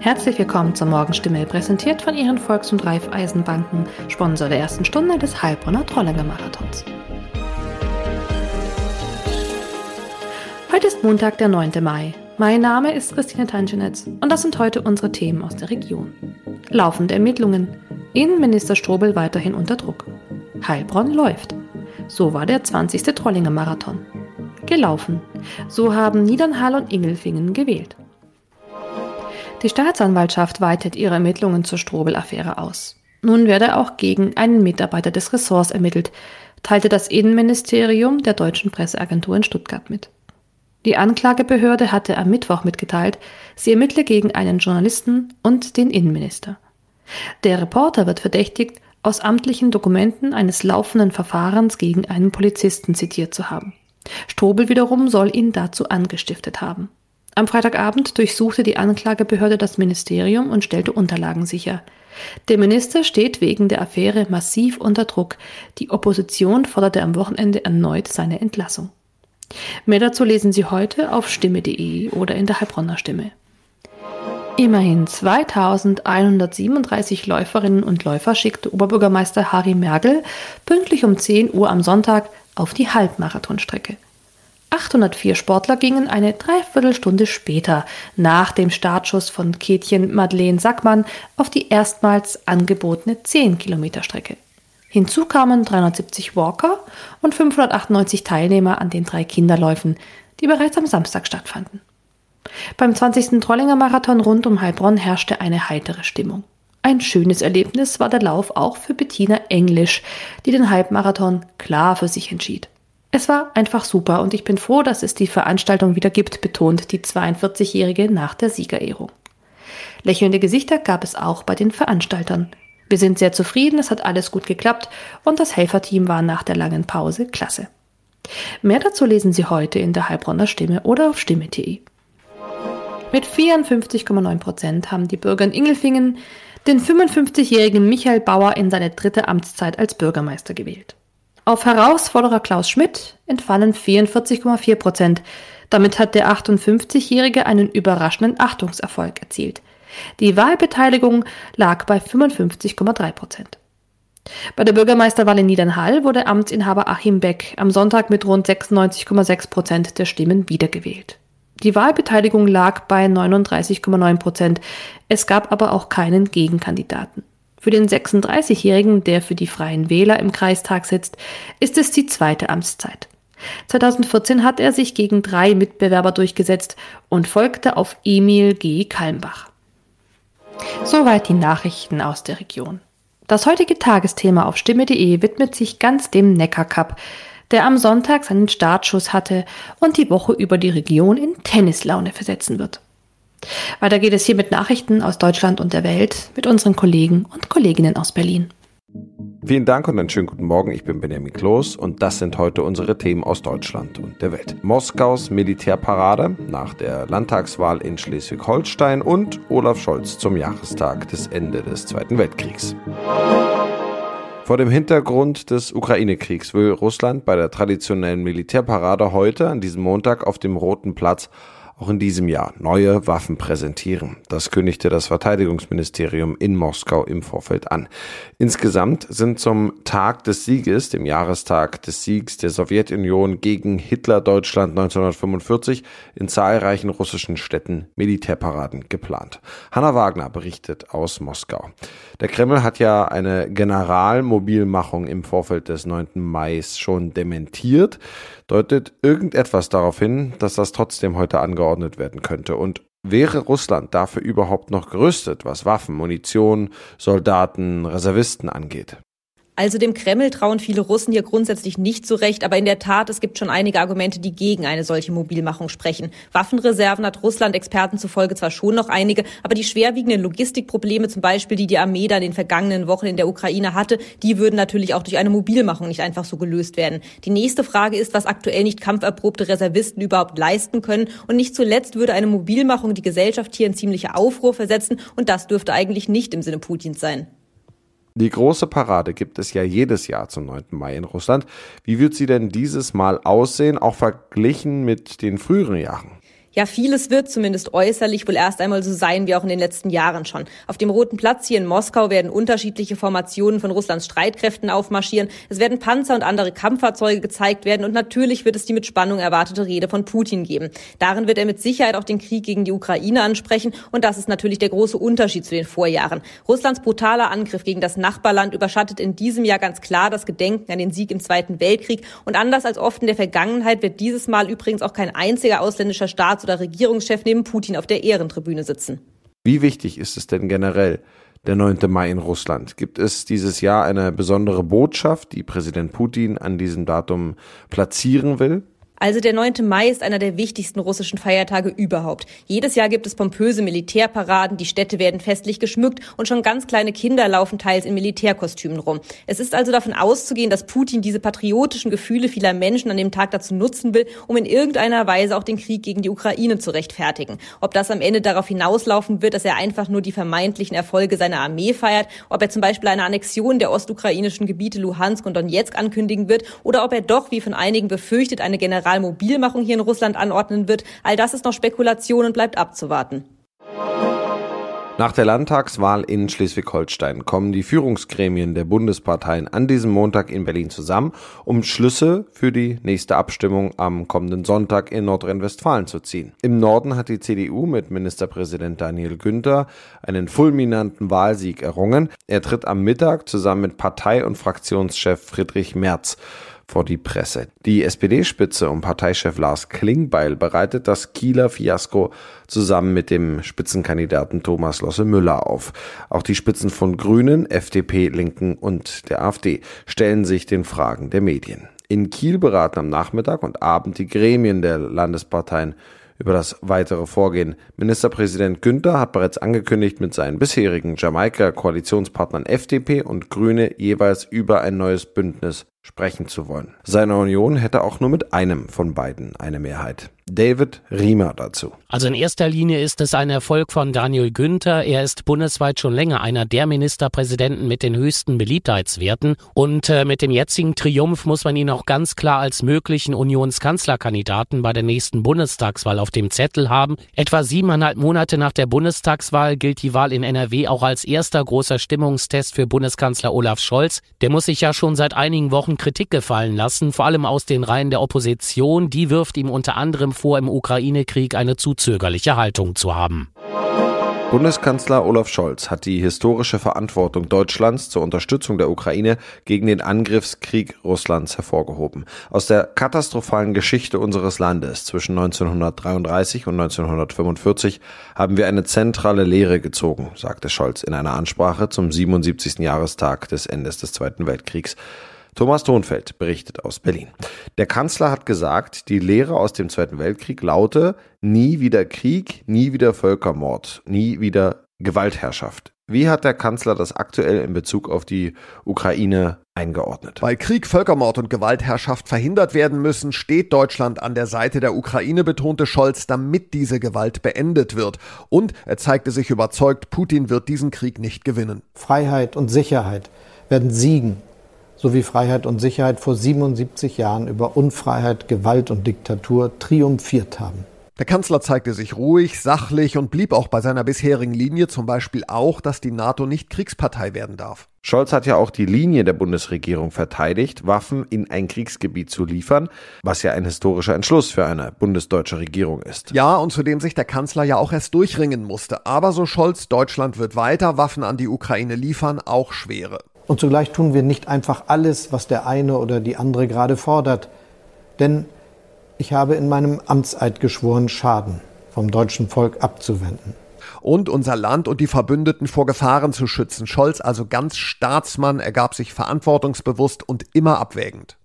Herzlich willkommen zur Morgenstimme, präsentiert von Ihren Volks- und Raiffeisenbanken, Sponsor der ersten Stunde des Heilbronner Trollinger Marathons. Heute ist Montag, der 9. Mai. Mein Name ist Christine Tanschenetz und das sind heute unsere Themen aus der Region. Laufende Ermittlungen. Innenminister Strobel weiterhin unter Druck. Heilbronn läuft. So war der 20. Trollinger Marathon. Gelaufen. So haben Niedernhall und Ingelfingen gewählt. Die Staatsanwaltschaft weitet ihre Ermittlungen zur Strobel-Affäre aus. Nun werde auch gegen einen Mitarbeiter des Ressorts ermittelt, teilte das Innenministerium der deutschen Presseagentur in Stuttgart mit. Die Anklagebehörde hatte am Mittwoch mitgeteilt, sie ermittle gegen einen Journalisten und den Innenminister. Der Reporter wird verdächtigt, aus amtlichen Dokumenten eines laufenden Verfahrens gegen einen Polizisten zitiert zu haben. Strobel wiederum soll ihn dazu angestiftet haben. Am Freitagabend durchsuchte die Anklagebehörde das Ministerium und stellte Unterlagen sicher. Der Minister steht wegen der Affäre massiv unter Druck. Die Opposition forderte am Wochenende erneut seine Entlassung. Mehr dazu lesen Sie heute auf stimme.de oder in der Heilbronner Stimme. Immerhin 2137 Läuferinnen und Läufer schickte Oberbürgermeister Harry Merkel pünktlich um 10 Uhr am Sonntag auf die Halbmarathonstrecke. 804 Sportler gingen eine Dreiviertelstunde später nach dem Startschuss von Kätchen Madeleine Sackmann auf die erstmals angebotene 10 Kilometer Strecke. Hinzu kamen 370 Walker und 598 Teilnehmer an den drei Kinderläufen, die bereits am Samstag stattfanden. Beim 20. Trollinger Marathon rund um Heilbronn herrschte eine heitere Stimmung. Ein schönes Erlebnis war der Lauf auch für Bettina Englisch, die den Halbmarathon klar für sich entschied. Es war einfach super und ich bin froh, dass es die Veranstaltung wieder gibt, betont die 42-Jährige nach der Siegerehrung. Lächelnde Gesichter gab es auch bei den Veranstaltern. Wir sind sehr zufrieden, es hat alles gut geklappt und das Helferteam war nach der langen Pause klasse. Mehr dazu lesen Sie heute in der Heilbronner Stimme oder auf stimme.de. Mit 54,9 Prozent haben die Bürger in Ingelfingen den 55-jährigen Michael Bauer in seine dritte Amtszeit als Bürgermeister gewählt. Auf Herausforderer Klaus Schmidt entfallen 44,4 Prozent. Damit hat der 58-Jährige einen überraschenden Achtungserfolg erzielt. Die Wahlbeteiligung lag bei 55,3 Prozent. Bei der Bürgermeisterwahl in Niedernhall wurde Amtsinhaber Achim Beck am Sonntag mit rund 96,6 Prozent der Stimmen wiedergewählt. Die Wahlbeteiligung lag bei 39,9 Prozent. Es gab aber auch keinen Gegenkandidaten. Für den 36-Jährigen, der für die Freien Wähler im Kreistag sitzt, ist es die zweite Amtszeit. 2014 hat er sich gegen drei Mitbewerber durchgesetzt und folgte auf Emil G. Kalmbach. Soweit die Nachrichten aus der Region. Das heutige Tagesthema auf stimme.de widmet sich ganz dem Neckar Cup, der am Sonntag seinen Startschuss hatte und die Woche über die Region in Tennislaune versetzen wird. Weiter geht es hier mit Nachrichten aus Deutschland und der Welt mit unseren Kollegen und Kolleginnen aus Berlin. Vielen Dank und einen schönen guten Morgen. Ich bin Benjamin Kloß und das sind heute unsere Themen aus Deutschland und der Welt. Moskaus Militärparade nach der Landtagswahl in Schleswig-Holstein und Olaf Scholz zum Jahrestag des Ende des Zweiten Weltkriegs. Vor dem Hintergrund des Ukraine-Kriegs will Russland bei der traditionellen Militärparade heute an diesem Montag auf dem Roten Platz auch in diesem Jahr neue Waffen präsentieren. Das kündigte das Verteidigungsministerium in Moskau im Vorfeld an. Insgesamt sind zum Tag des Sieges, dem Jahrestag des Siegs der Sowjetunion gegen Hitler-Deutschland 1945, in zahlreichen russischen Städten Militärparaden geplant. Hanna Wagner berichtet aus Moskau. Der Kreml hat ja eine Generalmobilmachung im Vorfeld des 9. Mai schon dementiert. Deutet irgendetwas darauf hin, dass das trotzdem heute angeordnet werden könnte? Und wäre Russland dafür überhaupt noch gerüstet, was Waffen, Munition, Soldaten, Reservisten angeht? Also dem Kreml trauen viele Russen hier grundsätzlich nicht zurecht, aber in der Tat, es gibt schon einige Argumente, die gegen eine solche Mobilmachung sprechen. Waffenreserven hat Russland Experten zufolge zwar schon noch einige, aber die schwerwiegenden Logistikprobleme, zum Beispiel, die die Armee da in den vergangenen Wochen in der Ukraine hatte, die würden natürlich auch durch eine Mobilmachung nicht einfach so gelöst werden. Die nächste Frage ist, was aktuell nicht kampferprobte Reservisten überhaupt leisten können. Und nicht zuletzt würde eine Mobilmachung die Gesellschaft hier in ziemliche Aufruhr versetzen und das dürfte eigentlich nicht im Sinne Putins sein. Die große Parade gibt es ja jedes Jahr zum 9. Mai in Russland. Wie wird sie denn dieses Mal aussehen, auch verglichen mit den früheren Jahren? Ja, vieles wird zumindest äußerlich wohl erst einmal so sein wie auch in den letzten Jahren schon. Auf dem Roten Platz hier in Moskau werden unterschiedliche Formationen von Russlands Streitkräften aufmarschieren. Es werden Panzer und andere Kampffahrzeuge gezeigt werden und natürlich wird es die mit Spannung erwartete Rede von Putin geben. Darin wird er mit Sicherheit auch den Krieg gegen die Ukraine ansprechen und das ist natürlich der große Unterschied zu den Vorjahren. Russlands brutaler Angriff gegen das Nachbarland überschattet in diesem Jahr ganz klar das Gedenken an den Sieg im Zweiten Weltkrieg und anders als oft in der Vergangenheit wird dieses Mal übrigens auch kein einziger ausländischer Staats- oder Regierungschef neben Putin auf der Ehrentribüne sitzen. Wie wichtig ist es denn generell, der 9. Mai in Russland? Gibt es dieses Jahr eine besondere Botschaft, die Präsident Putin an diesem Datum platzieren will? Also der 9. Mai ist einer der wichtigsten russischen Feiertage überhaupt. Jedes Jahr gibt es pompöse Militärparaden, die Städte werden festlich geschmückt und schon ganz kleine Kinder laufen teils in Militärkostümen rum. Es ist also davon auszugehen, dass Putin diese patriotischen Gefühle vieler Menschen an dem Tag dazu nutzen will, um in irgendeiner Weise auch den Krieg gegen die Ukraine zu rechtfertigen. Ob das am Ende darauf hinauslaufen wird, dass er einfach nur die vermeintlichen Erfolge seiner Armee feiert, ob er zum Beispiel eine Annexion der ostukrainischen Gebiete Luhansk und Donetsk ankündigen wird oder ob er doch, wie von einigen befürchtet, eine General Generalmobilmachung hier in Russland anordnen wird. All das ist noch Spekulation und bleibt abzuwarten. Nach der Landtagswahl in Schleswig-Holstein kommen die Führungsgremien der Bundesparteien an diesem Montag in Berlin zusammen, um Schlüsse für die nächste Abstimmung am kommenden Sonntag in Nordrhein-Westfalen zu ziehen. Im Norden hat die CDU mit Ministerpräsident Daniel Günther einen fulminanten Wahlsieg errungen. Er tritt am Mittag zusammen mit Partei- und Fraktionschef Friedrich Merz vor die Presse. Die SPD-Spitze um Parteichef Lars Klingbeil bereitet das Kieler Fiasko zusammen mit dem Spitzenkandidaten Thomas Losse Müller auf. Auch die Spitzen von Grünen, FDP, Linken und der AfD stellen sich den Fragen der Medien. In Kiel beraten am Nachmittag und Abend die Gremien der Landesparteien über das weitere Vorgehen. Ministerpräsident Günther hat bereits angekündigt, mit seinen bisherigen Jamaika-Koalitionspartnern FDP und Grüne jeweils über ein neues Bündnis sprechen zu wollen. Seine Union hätte auch nur mit einem von beiden eine Mehrheit. David Riemer dazu. Also in erster Linie ist es ein Erfolg von Daniel Günther. Er ist bundesweit schon länger einer der Ministerpräsidenten mit den höchsten Beliebtheitswerten. Und äh, mit dem jetzigen Triumph muss man ihn auch ganz klar als möglichen Unionskanzlerkandidaten bei der nächsten Bundestagswahl auf dem Zettel haben. Etwa siebeneinhalb Monate nach der Bundestagswahl gilt die Wahl in NRW auch als erster großer Stimmungstest für Bundeskanzler Olaf Scholz. Der muss sich ja schon seit einigen Wochen Kritik gefallen lassen, vor allem aus den Reihen der Opposition. Die wirft ihm unter anderem vor, im Ukraine-Krieg eine zu zögerliche Haltung zu haben. Bundeskanzler Olaf Scholz hat die historische Verantwortung Deutschlands zur Unterstützung der Ukraine gegen den Angriffskrieg Russlands hervorgehoben. Aus der katastrophalen Geschichte unseres Landes zwischen 1933 und 1945 haben wir eine zentrale Lehre gezogen, sagte Scholz in einer Ansprache zum 77. Jahrestag des Endes des Zweiten Weltkriegs. Thomas Thonfeld berichtet aus Berlin. Der Kanzler hat gesagt, die Lehre aus dem Zweiten Weltkrieg laute nie wieder Krieg, nie wieder Völkermord, nie wieder Gewaltherrschaft. Wie hat der Kanzler das aktuell in Bezug auf die Ukraine eingeordnet? Weil Krieg, Völkermord und Gewaltherrschaft verhindert werden müssen, steht Deutschland an der Seite der Ukraine, betonte Scholz, damit diese Gewalt beendet wird. Und er zeigte sich überzeugt, Putin wird diesen Krieg nicht gewinnen. Freiheit und Sicherheit werden siegen so wie Freiheit und Sicherheit vor 77 Jahren über Unfreiheit, Gewalt und Diktatur triumphiert haben. Der Kanzler zeigte sich ruhig, sachlich und blieb auch bei seiner bisherigen Linie, zum Beispiel auch, dass die NATO nicht Kriegspartei werden darf. Scholz hat ja auch die Linie der Bundesregierung verteidigt, Waffen in ein Kriegsgebiet zu liefern, was ja ein historischer Entschluss für eine bundesdeutsche Regierung ist. Ja, und zu dem sich der Kanzler ja auch erst durchringen musste. Aber so Scholz, Deutschland wird weiter Waffen an die Ukraine liefern, auch schwere. Und zugleich tun wir nicht einfach alles, was der eine oder die andere gerade fordert. Denn ich habe in meinem Amtseid geschworen, Schaden vom deutschen Volk abzuwenden. Und unser Land und die Verbündeten vor Gefahren zu schützen. Scholz, also ganz Staatsmann, ergab sich verantwortungsbewusst und immer abwägend.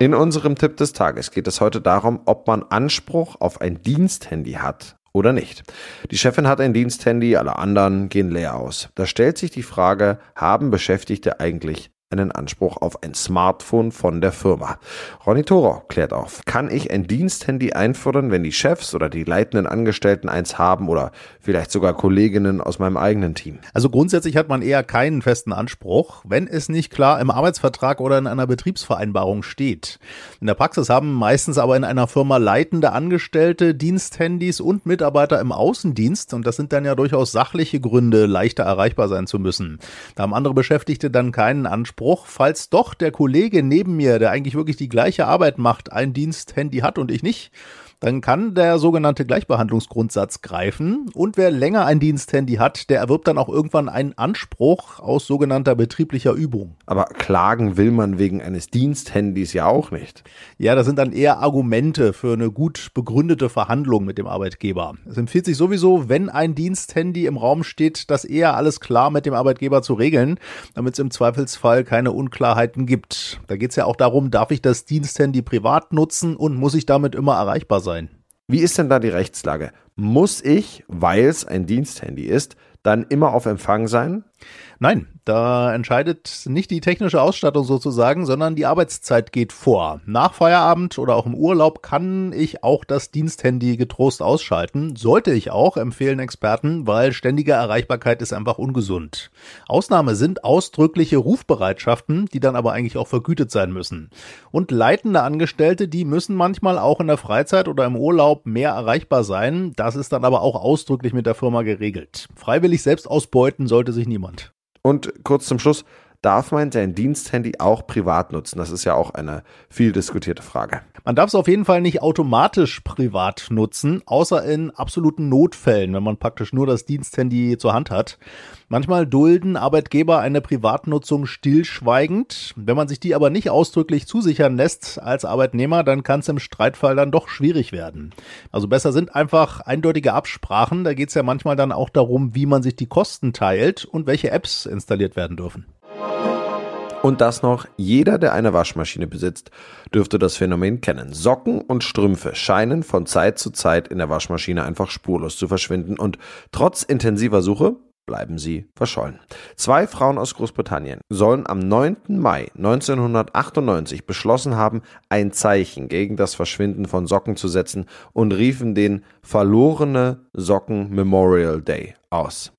In unserem Tipp des Tages geht es heute darum, ob man Anspruch auf ein Diensthandy hat oder nicht. Die Chefin hat ein Diensthandy, alle anderen gehen leer aus. Da stellt sich die Frage, haben Beschäftigte eigentlich einen Anspruch auf ein Smartphone von der Firma. Ronny Toro klärt auf, kann ich ein Diensthandy einfordern, wenn die Chefs oder die leitenden Angestellten eins haben oder vielleicht sogar Kolleginnen aus meinem eigenen Team? Also grundsätzlich hat man eher keinen festen Anspruch, wenn es nicht klar im Arbeitsvertrag oder in einer Betriebsvereinbarung steht. In der Praxis haben meistens aber in einer Firma leitende Angestellte Diensthandys und Mitarbeiter im Außendienst und das sind dann ja durchaus sachliche Gründe, leichter erreichbar sein zu müssen. Da haben andere Beschäftigte dann keinen Anspruch Anspruch, falls doch der Kollege neben mir, der eigentlich wirklich die gleiche Arbeit macht, ein Diensthandy hat und ich nicht, dann kann der sogenannte Gleichbehandlungsgrundsatz greifen und wer länger ein Diensthandy hat, der erwirbt dann auch irgendwann einen Anspruch aus sogenannter betrieblicher Übung. Aber klagen will man wegen eines Diensthandys ja auch nicht. Ja, das sind dann eher Argumente für eine gut begründete Verhandlung mit dem Arbeitgeber. Es empfiehlt sich sowieso, wenn ein Diensthandy im Raum steht, das eher alles klar mit dem Arbeitgeber zu regeln, damit es im Zweifelsfall keine Unklarheiten gibt. Da geht es ja auch darum, darf ich das Diensthandy privat nutzen und muss ich damit immer erreichbar sein? Sein. Wie ist denn da die Rechtslage? Muss ich, weil es ein Diensthandy ist, dann immer auf Empfang sein? Nein, da entscheidet nicht die technische Ausstattung sozusagen, sondern die Arbeitszeit geht vor. Nach Feierabend oder auch im Urlaub kann ich auch das Diensthandy getrost ausschalten. Sollte ich auch, empfehlen Experten, weil ständige Erreichbarkeit ist einfach ungesund. Ausnahme sind ausdrückliche Rufbereitschaften, die dann aber eigentlich auch vergütet sein müssen. Und leitende Angestellte, die müssen manchmal auch in der Freizeit oder im Urlaub mehr erreichbar sein. Das ist dann aber auch ausdrücklich mit der Firma geregelt. Freiwillig selbst ausbeuten sollte sich niemand. Und kurz zum Schluss, darf man sein Diensthandy auch privat nutzen? Das ist ja auch eine viel diskutierte Frage. Man darf es auf jeden Fall nicht automatisch privat nutzen, außer in absoluten Notfällen, wenn man praktisch nur das Diensthandy zur Hand hat. Manchmal dulden Arbeitgeber eine Privatnutzung stillschweigend. Wenn man sich die aber nicht ausdrücklich zusichern lässt als Arbeitnehmer, dann kann es im Streitfall dann doch schwierig werden. Also besser sind einfach eindeutige Absprachen. Da geht es ja manchmal dann auch darum, wie man sich die Kosten teilt und welche Apps installiert werden dürfen. Und das noch, jeder, der eine Waschmaschine besitzt, dürfte das Phänomen kennen. Socken und Strümpfe scheinen von Zeit zu Zeit in der Waschmaschine einfach spurlos zu verschwinden und trotz intensiver Suche bleiben sie verschollen. Zwei Frauen aus Großbritannien sollen am 9. Mai 1998 beschlossen haben, ein Zeichen gegen das Verschwinden von Socken zu setzen und riefen den Verlorene Socken Memorial Day aus.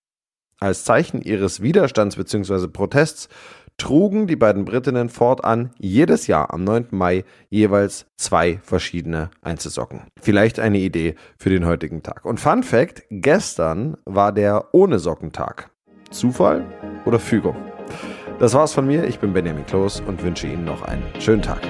Als Zeichen ihres Widerstands bzw. Protests trugen die beiden Britinnen fortan jedes Jahr am 9. Mai jeweils zwei verschiedene Einzelsocken. Vielleicht eine Idee für den heutigen Tag. Und Fun Fact: gestern war der ohne Sockentag. Zufall oder Fügung? Das war's von mir. Ich bin Benjamin Kloß und wünsche Ihnen noch einen schönen Tag.